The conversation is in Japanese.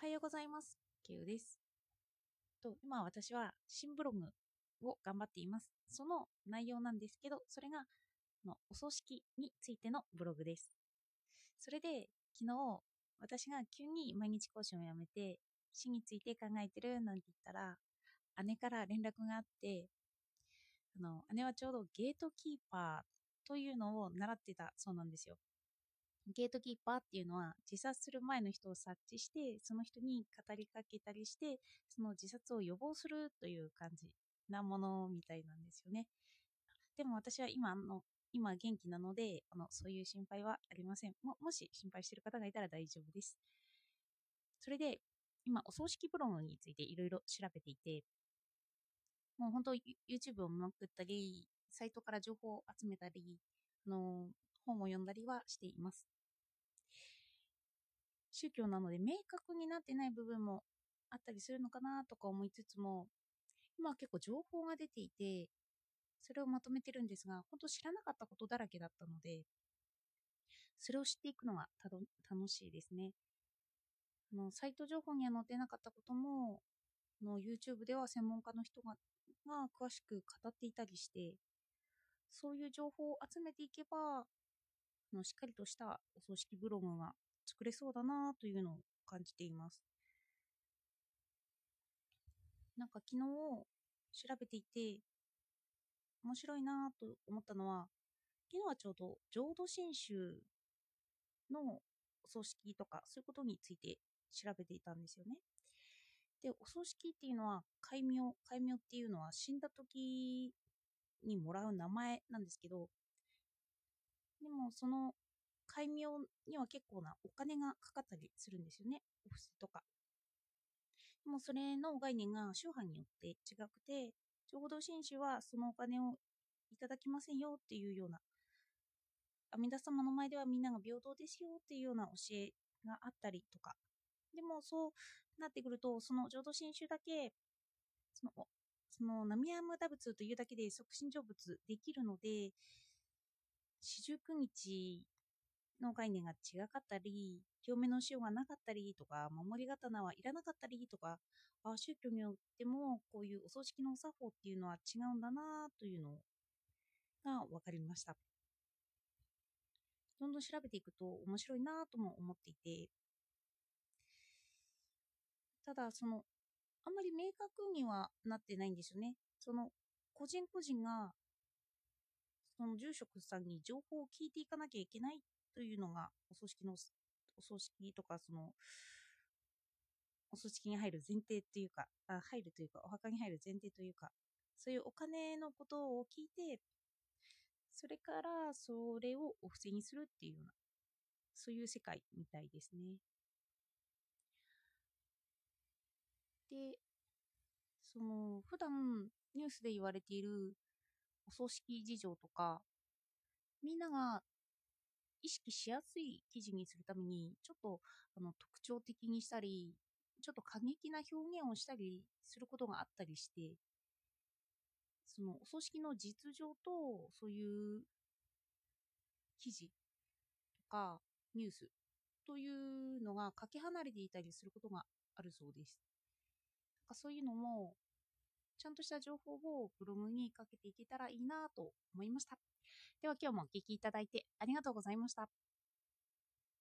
はようございます。ケウです。と今私は新ブログを頑張っています。その内容なんですけど、それがのお葬式についてのブログです。それで昨日私が急に毎日更新をやめて死について考えてるなんて言ったら姉から連絡があってあの姉はちょうどゲートキーパーというのを習ってたそうなんですよ。ゲートキーパーっていうのは自殺する前の人を察知してその人に語りかけたりしてその自殺を予防するという感じなものみたいなんですよね。でも私は今あの今元気なのであのそういう心配はありません。ももし心配してる方がいたら大丈夫です。それで今お葬式ブログについていろいろ調べていてもう本当 YouTube を見まくったりサイトから情報を集めたりあの本を読んだりはしています。宗教なので明確になってない部分もあったりするのかなとか思いつつも今は結構情報が出ていてそれをまとめてるんですが本当知らなかったことだらけだったのでそれを知っていくのが楽しいですね。あのサイト情報には載ってなかったこともの YouTube では専門家の人がが詳しく語っていたりしてそういう情報を集めていけばのしっかりとしたお葬式ブログが作れそうだなというのを感じています。なんか昨日調べていて面白いなと思ったのは昨日はちょうど浄土真宗のお葬式とかそういうことについて調べていたんですよね。で、お葬式っていうのは戒名、戒名っていうのは死んだ時にもらう名前なんですけどでもその戒名には結構なお金がかかったりするんですよね。お布施とか。でもそれの概念が宗派によって違くて、浄土真宗はそのお金をいただきませんよっていうような、阿弥陀様の前ではみんなが平等ですよっていうような教えがあったりとか。でもそうなってくると、その浄土真宗だけ、その、その南山打仏というだけで即身成仏できるので、四十九日の概念が違かったり、表面の塩がなかったりとか、守り刀はいらなかったりとか、あ宗教によってもこういうお葬式のお作法っていうのは違うんだなというのが分かりました。どんどん調べていくと面白いなとも思っていて、ただその、あんまり明確にはなってないんですよね。その、個人個人がその住職さんに情報を聞いていかなきゃいけないというのがお葬式のお葬式とかそのお葬式に入る前提というかあ入るというかお墓に入る前提というかそういうお金のことを聞いてそれからそれをお布施にするっていうようなそういう世界みたいですね。でその普段ニュースで言われているお葬式事情とか、みんなが意識しやすい記事にするために、ちょっとあの特徴的にしたり、ちょっと過激な表現をしたりすることがあったりして、そのお葬式の実情と、そういう記事とかニュースというのがかけ離れていたりすることがあるそうです。なんかそういうのもちゃんとした情報をブログにかけていけたらいいなと思いました。では今日もお聴きいただいてありがとうございました。